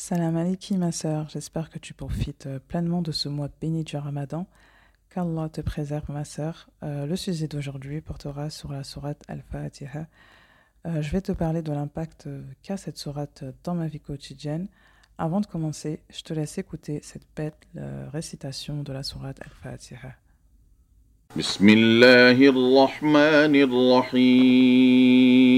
Salam alaikum ma sœur, j'espère que tu profites euh, pleinement de ce mois béni du Ramadan. Qu'Allah te préserve ma sœur. Euh, le sujet d'aujourd'hui portera sur la sourate Al-Fatiha. Euh, je vais te parler de l'impact qu'a cette sourate dans ma vie quotidienne. Avant de commencer, je te laisse écouter cette belle récitation de la sourate Al-Fatiha. Bismillahirrahmanirrahim.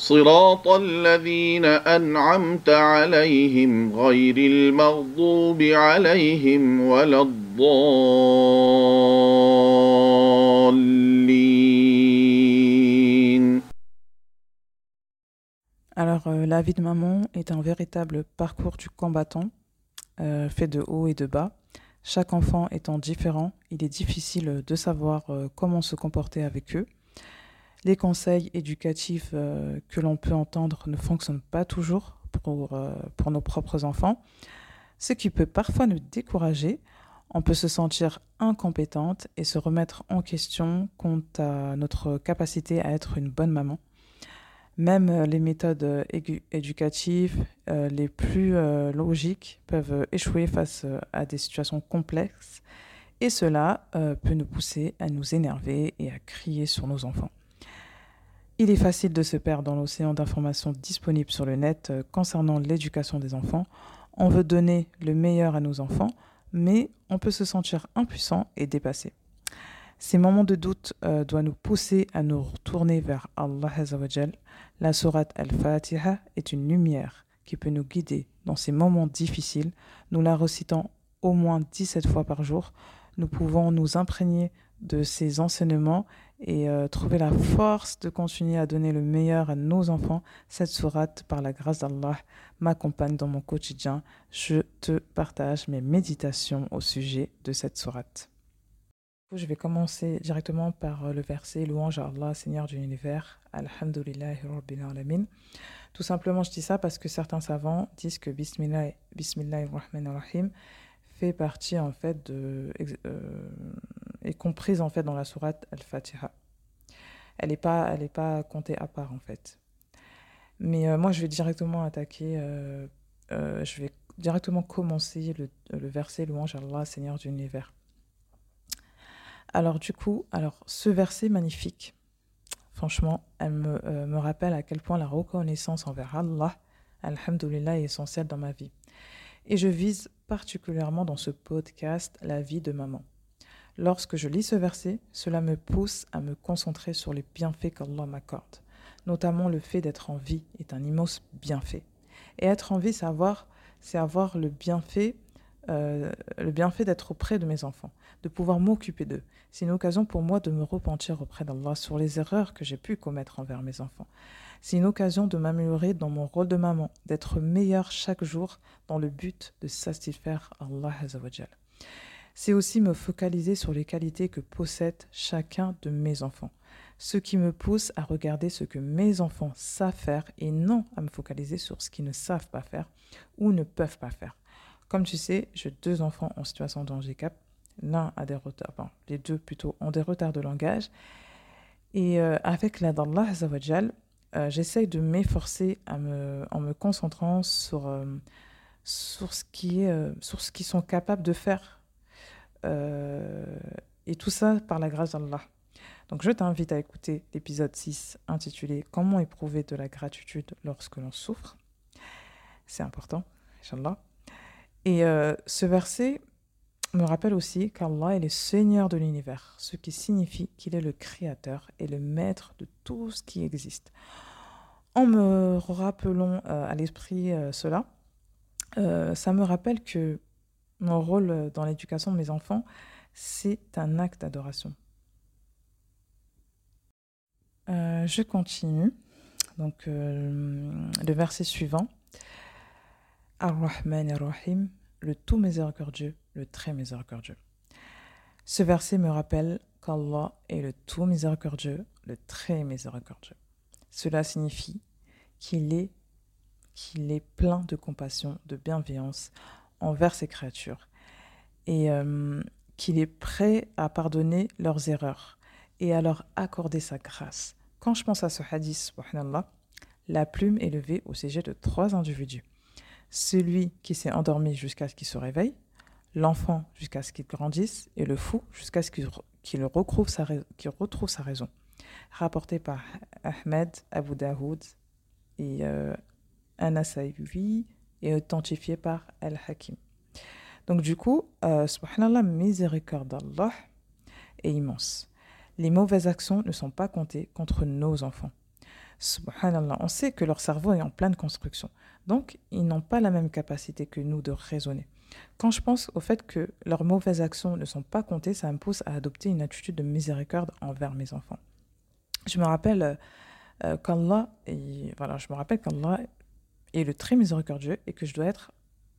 صراط الذين أنعمت عليهم غير المغضوب عليهم ولا الضالين Alors, euh, la vie de maman est un véritable parcours du combattant, euh, fait de haut et de bas. Chaque enfant étant différent, il est difficile de savoir euh, comment se comporter avec eux. Les conseils éducatifs euh, que l'on peut entendre ne fonctionnent pas toujours pour, euh, pour nos propres enfants, ce qui peut parfois nous décourager. On peut se sentir incompétente et se remettre en question quant à notre capacité à être une bonne maman. Même euh, les méthodes éducatives les plus logiques peuvent échouer face à des situations complexes et cela peut nous pousser à nous énerver et à crier sur nos enfants. Il est facile de se perdre dans l'océan d'informations disponibles sur le net euh, concernant l'éducation des enfants. On veut donner le meilleur à nos enfants, mais on peut se sentir impuissant et dépassé. Ces moments de doute euh, doivent nous pousser à nous retourner vers Allah. La sourate Al-Fatiha est une lumière qui peut nous guider dans ces moments difficiles. Nous la récitant au moins 17 fois par jour, nous pouvons nous imprégner de ces enseignements et euh, trouver la force de continuer à donner le meilleur à nos enfants. Cette sourate, par la grâce d'Allah, m'accompagne dans mon quotidien. Je te partage mes méditations au sujet de cette sourate. Je vais commencer directement par euh, le verset Louange à Allah, Seigneur de l'univers. Alhamdulillah Rabbil Alamin. Tout simplement, je dis ça parce que certains savants disent que Bismillah, Bismillahirrahmanirrahim fait partie en fait de euh, est comprise en fait dans la sourate Al-Fatiha. Elle n'est pas, elle est pas comptée à part en fait. Mais euh, moi, je vais directement attaquer, euh, euh, je vais directement commencer le, le verset louange Allah, Seigneur de l'univers. Alors du coup, alors ce verset magnifique, franchement, elle me, me rappelle à quel point la reconnaissance envers Allah, Alhamdulillah, est essentielle dans ma vie. Et je vise particulièrement dans ce podcast la vie de maman. Lorsque je lis ce verset, cela me pousse à me concentrer sur les bienfaits qu'Allah m'accorde. Notamment le fait d'être en vie est un immense bienfait. Et être en vie, c'est avoir, c'est avoir le bienfait, euh, le bienfait d'être auprès de mes enfants, de pouvoir m'occuper d'eux. C'est une occasion pour moi de me repentir auprès d'Allah sur les erreurs que j'ai pu commettre envers mes enfants. C'est une occasion de m'améliorer dans mon rôle de maman, d'être meilleure chaque jour dans le but de satisfaire Allah Azzawajal c'est aussi me focaliser sur les qualités que possède chacun de mes enfants. Ce qui me pousse à regarder ce que mes enfants savent faire et non à me focaliser sur ce qu'ils ne savent pas faire ou ne peuvent pas faire. Comme tu sais, j'ai deux enfants en situation de handicap. L'un a des retards, enfin, les deux plutôt ont des retards de langage. Et euh, avec l'aide d'Allah, euh, j'essaye de m'efforcer me, en me concentrant sur, euh, sur, ce qui est, sur ce qu'ils sont capables de faire euh, et tout ça par la grâce d'Allah. Donc je t'invite à écouter l'épisode 6 intitulé Comment éprouver de la gratitude lorsque l'on souffre. C'est important, Inch'Allah. Et euh, ce verset me rappelle aussi qu'Allah est le Seigneur de l'univers, ce qui signifie qu'il est le Créateur et le Maître de tout ce qui existe. En me rappelant euh, à l'esprit cela, ça me rappelle que mon rôle euh, dans l'éducation de mes enfants, c'est un acte d'adoration. Euh, je continue. Donc, euh, le verset suivant. Ar-Rahman Ar-Rahim, le tout miséricordieux, le très miséricordieux. Ce verset me rappelle qu'Allah est le tout miséricordieux, le très miséricordieux. Cela signifie qu'il est, qu'il est plein de compassion, de bienveillance envers ses créatures et euh, qu'il est prêt à pardonner leurs erreurs et à leur accorder sa grâce. Quand je pense à ce hadith, la plume est levée au sujet de trois individus. Celui qui s'est endormi jusqu'à ce qu'il se réveille, l'enfant jusqu'à ce qu'il grandisse et le fou jusqu'à ce qu'il retrouve, sa raison. Rapporté par Ahmed, Abu Daoud et euh, et authentifié par Al-Hakim. Donc du coup, euh, subhanallah, miséricorde d'Allah est immense. Les mauvaises actions ne sont pas comptées contre nos enfants. On sait que leur cerveau est en pleine construction. Donc, ils n'ont pas la même capacité que nous de raisonner. Quand je pense au fait que leurs mauvaises actions ne sont pas comptées, ça me pousse à adopter une attitude de miséricorde envers mes enfants. Je me rappelle euh, euh, qu'Allah, voilà, je me rappelle qu'Allah est le très miséricordieux et que je dois être,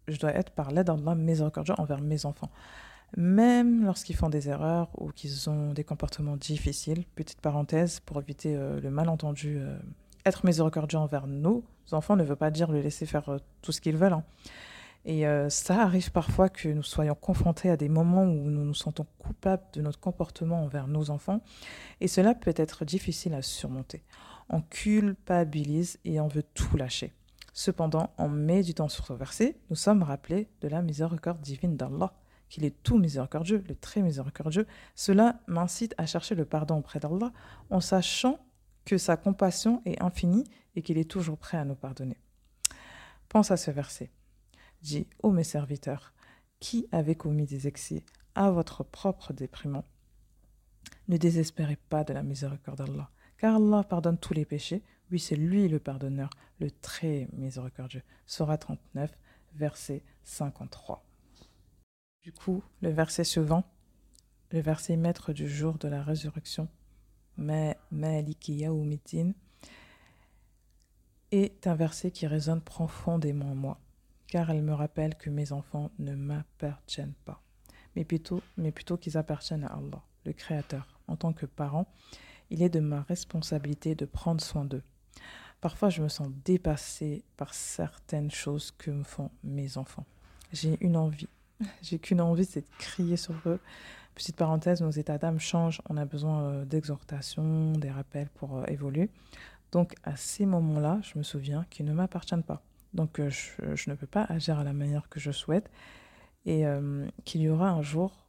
je dois être par l'aide d'Allah miséricordieux envers mes enfants. Même lorsqu'ils font des erreurs ou qu'ils ont des comportements difficiles, petite parenthèse pour éviter euh, le malentendu, être miséricordieux envers nos enfants ne veut pas dire le laisser faire tout ce qu'ils veulent. Hein. Et euh, ça arrive parfois que nous soyons confrontés à des moments où nous nous sentons coupables de notre comportement envers nos enfants, et cela peut être difficile à surmonter. On culpabilise et on veut tout lâcher. Cependant, en méditant sur ce verset, nous sommes rappelés de la miséricorde divine d'Allah, qu'il est tout miséricordieux, le très miséricordieux. Cela m'incite à chercher le pardon auprès d'Allah en sachant que sa compassion est infinie et qu'il est toujours prêt à nous pardonner. Pense à ce verset. Dis, ô mes serviteurs, qui avait commis des excès à votre propre déprimant Ne désespérez pas de la miséricorde d'Allah, car Allah pardonne tous les péchés. Oui, c'est lui le pardonneur, le très miséricordieux. Surah 39, verset 53. Du coup, le verset suivant, le verset maître du jour de la résurrection, est un verset qui résonne profondément en moi car elle me rappelle que mes enfants ne m'appartiennent pas, mais plutôt, mais plutôt qu'ils appartiennent à Allah, le Créateur. En tant que parent, il est de ma responsabilité de prendre soin d'eux. Parfois, je me sens dépassée par certaines choses que me font mes enfants. J'ai une envie, j'ai qu'une envie, c'est de crier sur eux. Petite parenthèse, nos états d'âme changent, on a besoin euh, d'exhortation, des rappels pour euh, évoluer. Donc à ces moments-là, je me souviens qu'ils ne m'appartiennent pas. Donc euh, je, ne peux pas agir à la manière que je souhaite. Et qu'il y aura un jour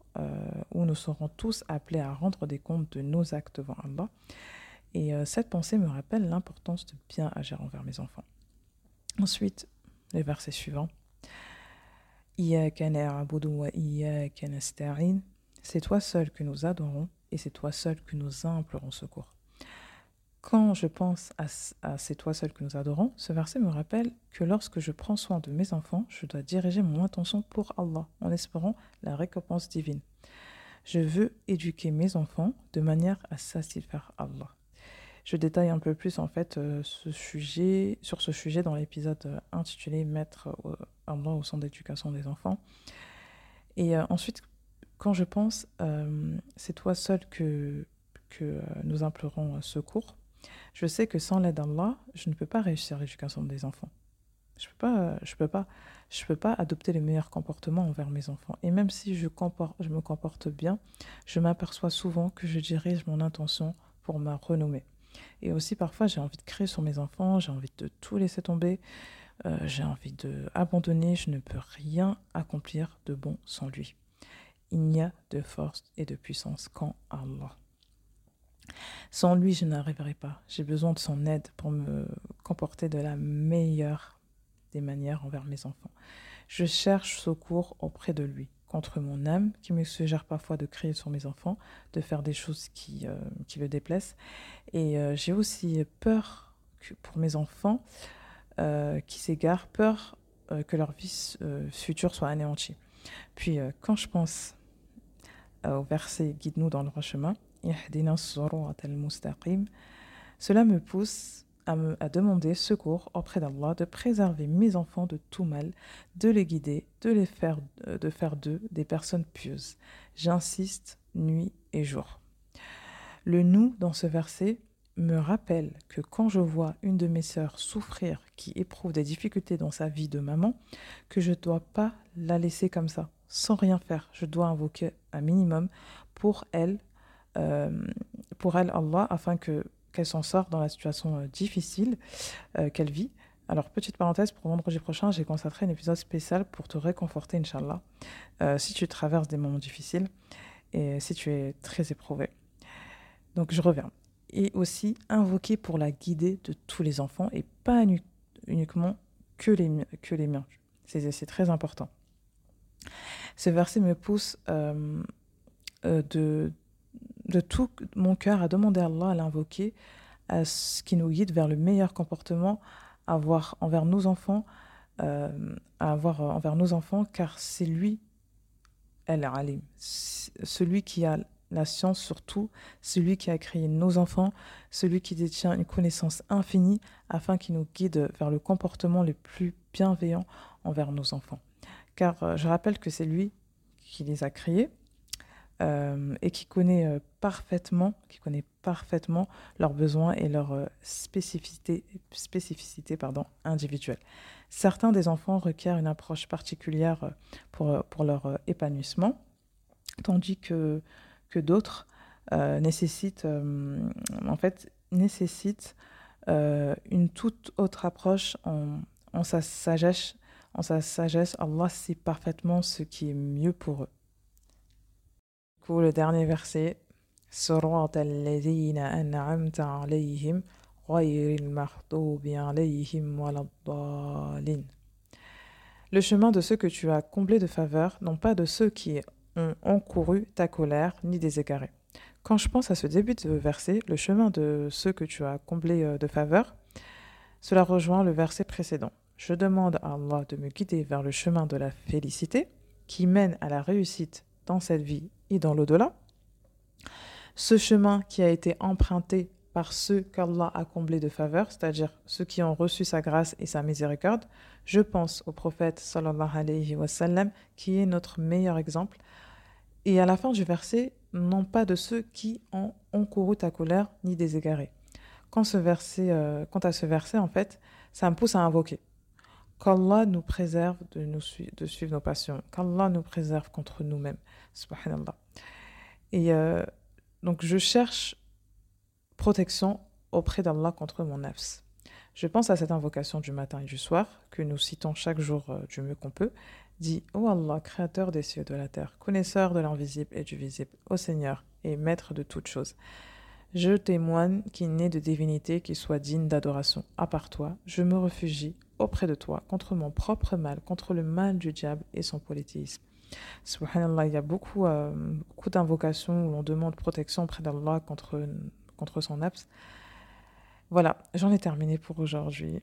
où nous serons tous appelés à rendre des comptes de nos actes devant Allah. Et cette pensée me rappelle l'importance de bien agir envers mes enfants. Ensuite, le verset suivant. C'est toi seul que nous adorons et c'est toi seul que nous implorons secours. Quand je pense à, C'est toi seul que nous adorons, ce verset me rappelle que lorsque je prends soin de mes enfants, je dois diriger mon intention pour Allah, en espérant la récompense divine. Je veux éduquer mes enfants de manière à satisfaire Allah. Je détaille un peu plus en fait euh, ce sujet, sur ce sujet dans l'épisode euh, intitulé Mettre Allah au centre d'éducation des enfants. Et euh, ensuite, quand je pense, c'est toi seul que, que nous implorons secours, je sais que sans l'aide d'Allah, je ne peux pas réussir l'éducation des enfants. Je peux pas, je peux pas, je peux pas adopter les meilleurs comportements envers mes enfants. Et même si je me comporte bien, je m'aperçois souvent que je dirige mon intention pour ma renommée. Et aussi parfois j'ai envie de créer sur mes enfants, j'ai envie de tout laisser tomber, euh, j'ai envie de abandonner. Je ne peux rien accomplir de bon sans lui. Il n'y a de force et de puissance qu'en Allah. Sans lui, je n'arriverai pas. J'ai besoin de son aide pour me comporter de la meilleure des manières envers mes enfants. Je cherche secours auprès de lui contre mon âme qui me suggère parfois de crier sur mes enfants, de faire des choses qui, euh, qui le déplaisent. Et euh, j'ai aussi peur que pour mes enfants euh, qui s'égarent, peur que leur vie future soit anéantie. Puis quand je pense au verset Guide-nous dans le droit chemin, cela me pousse à, me, demander secours auprès d'Allah, de préserver mes enfants de tout mal, de les guider, de les faire, euh, de faire d'eux des personnes pieuses. J'insiste nuit et jour. Le nous dans ce verset me rappelle que quand je vois une de mes sœurs souffrir, qui éprouve des difficultés dans sa vie de maman, que je ne dois pas la laisser comme ça, sans rien faire. Je dois invoquer un minimum pour elle, euh, pour elle Allah, afin que qu'elle s'en sorte dans la situation euh, difficile euh, qu'elle vit. Alors, petite parenthèse, pour vendredi prochain, j'ai consacré un épisode spécial pour te réconforter, Inch'Allah, si tu traverses des moments difficiles et si tu es très éprouvé. Donc, je reviens. Et aussi invoquer pour la guider de tous les enfants et pas uniquement que les, que les miens. C'est très important. Ce verset me pousse euh, de, de tout mon cœur à demander à Allah, à l'invoquer, à ce qui nous guide vers le meilleur comportement à avoir envers nos enfants, euh, à avoir envers nos enfants, car c'est lui, El Alim, celui qui a la science surtout, celui qui a créé nos enfants, celui qui détient une connaissance infinie afin qu'il nous guide vers le comportement le plus bienveillant envers nos enfants. Car euh, je rappelle que c'est lui qui les a créés, euh, et qui connaît euh, parfaitement, qui connaît parfaitement leurs besoins et leurs euh, spécificités, individuelles. Certains des enfants requièrent une approche particulière pour, pour leur épanouissement, tandis que, que d'autres nécessitent, en fait, nécessitent une toute autre approche en, en sa sagesse. En sa sagesse, Allah sait parfaitement ce qui est mieux pour eux le dernier verset. Le chemin de ceux que tu as comblés de faveur, non pas de ceux qui ont encouru ta colère, ni des égarés. Quand je pense à ce début de verset, le chemin de ceux que tu as comblés euh, de faveur, cela rejoint le verset précédent. Je demande à Allah de me guider vers le chemin de la félicité qui mène à la réussite dans cette vie dans l'au-delà. Ce chemin qui a été emprunté par ceux qu'Allah a comblés de faveur, c'est-à-dire ceux qui ont reçu sa grâce et sa miséricorde, je pense au prophète sallallahu alayhi wa sallam, qui est notre meilleur exemple. Et à la fin du verset, non pas de ceux qui ont encouru ta colère ni des égarés. Euh, quant à ce verset, en fait, ça me pousse à invoquer. Qu'Allah nous préserve de, nous de suivre nos passions. Qu'Allah nous préserve contre nous-mêmes. Subhanallah. Et euh, donc, je cherche protection auprès d'Allah contre mon nafs. Je pense à cette invocation du matin et du soir, que nous citons chaque jour euh, du mieux qu'on peut. Dit Ô Allah, créateur des cieux et de la terre, connaisseur de l'invisible et du visible, ô Seigneur et maître de toutes choses. Je témoigne qu'il n'est de divinité qui soit digne d'adoration à part toi. Je me réfugie auprès de toi contre mon propre mal, contre le mal du diable et son polythéisme. Subhanallah, il y a beaucoup, euh, beaucoup d'invocations où on demande protection auprès d'Allah contre, contre son abs. Voilà, j'en ai terminé pour aujourd'hui.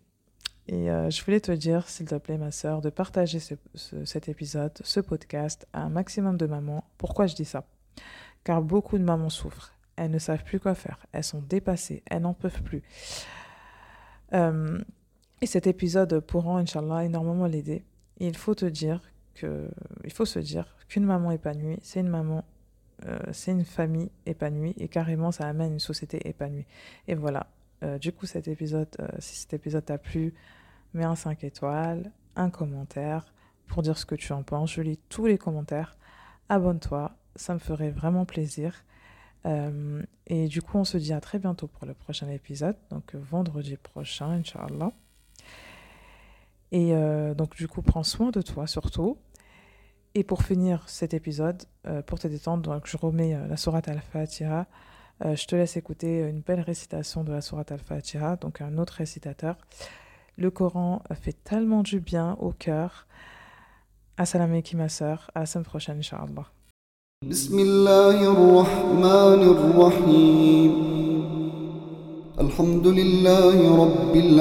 Et euh, je voulais te dire, s'il te plaît, ma sœur, de partager cet épisode, ce podcast à un maximum de mamans. Pourquoi je dis ça? Car beaucoup de mamans souffrent elles ne savent plus quoi faire, elles sont dépassées, elles n'en peuvent plus. Euh, et cet épisode pourra, Inch'Allah, énormément l'aider. Il faut te dire que, il faut se dire qu'une maman épanouie, c'est une maman, euh, c'est une famille épanouie et carrément ça amène une société épanouie. Et voilà. Euh, du coup, cet épisode, si cet épisode t'a plu, mets un 5 étoiles, un commentaire pour dire ce que tu en penses. Je lis tous les commentaires. Abonne-toi, ça me ferait vraiment plaisir. Euh, et du coup, on se dit à très bientôt pour le prochain épisode, donc vendredi prochain, Inch'Allah. Et euh, donc, du coup, prends soin de toi surtout. Et pour finir cet épisode, euh, pour te détendre, donc je remets euh, la sourate Al-Fatiha. je te laisse écouter une belle récitation de la sourate Al-Fatiha, donc un autre récitateur. Le Coran fait tellement du bien au cœur. Assalamu alaikum, ma soeur. À la semaine prochaine, Inch'Allah. Rabbil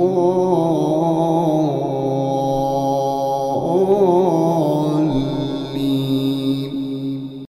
الطائر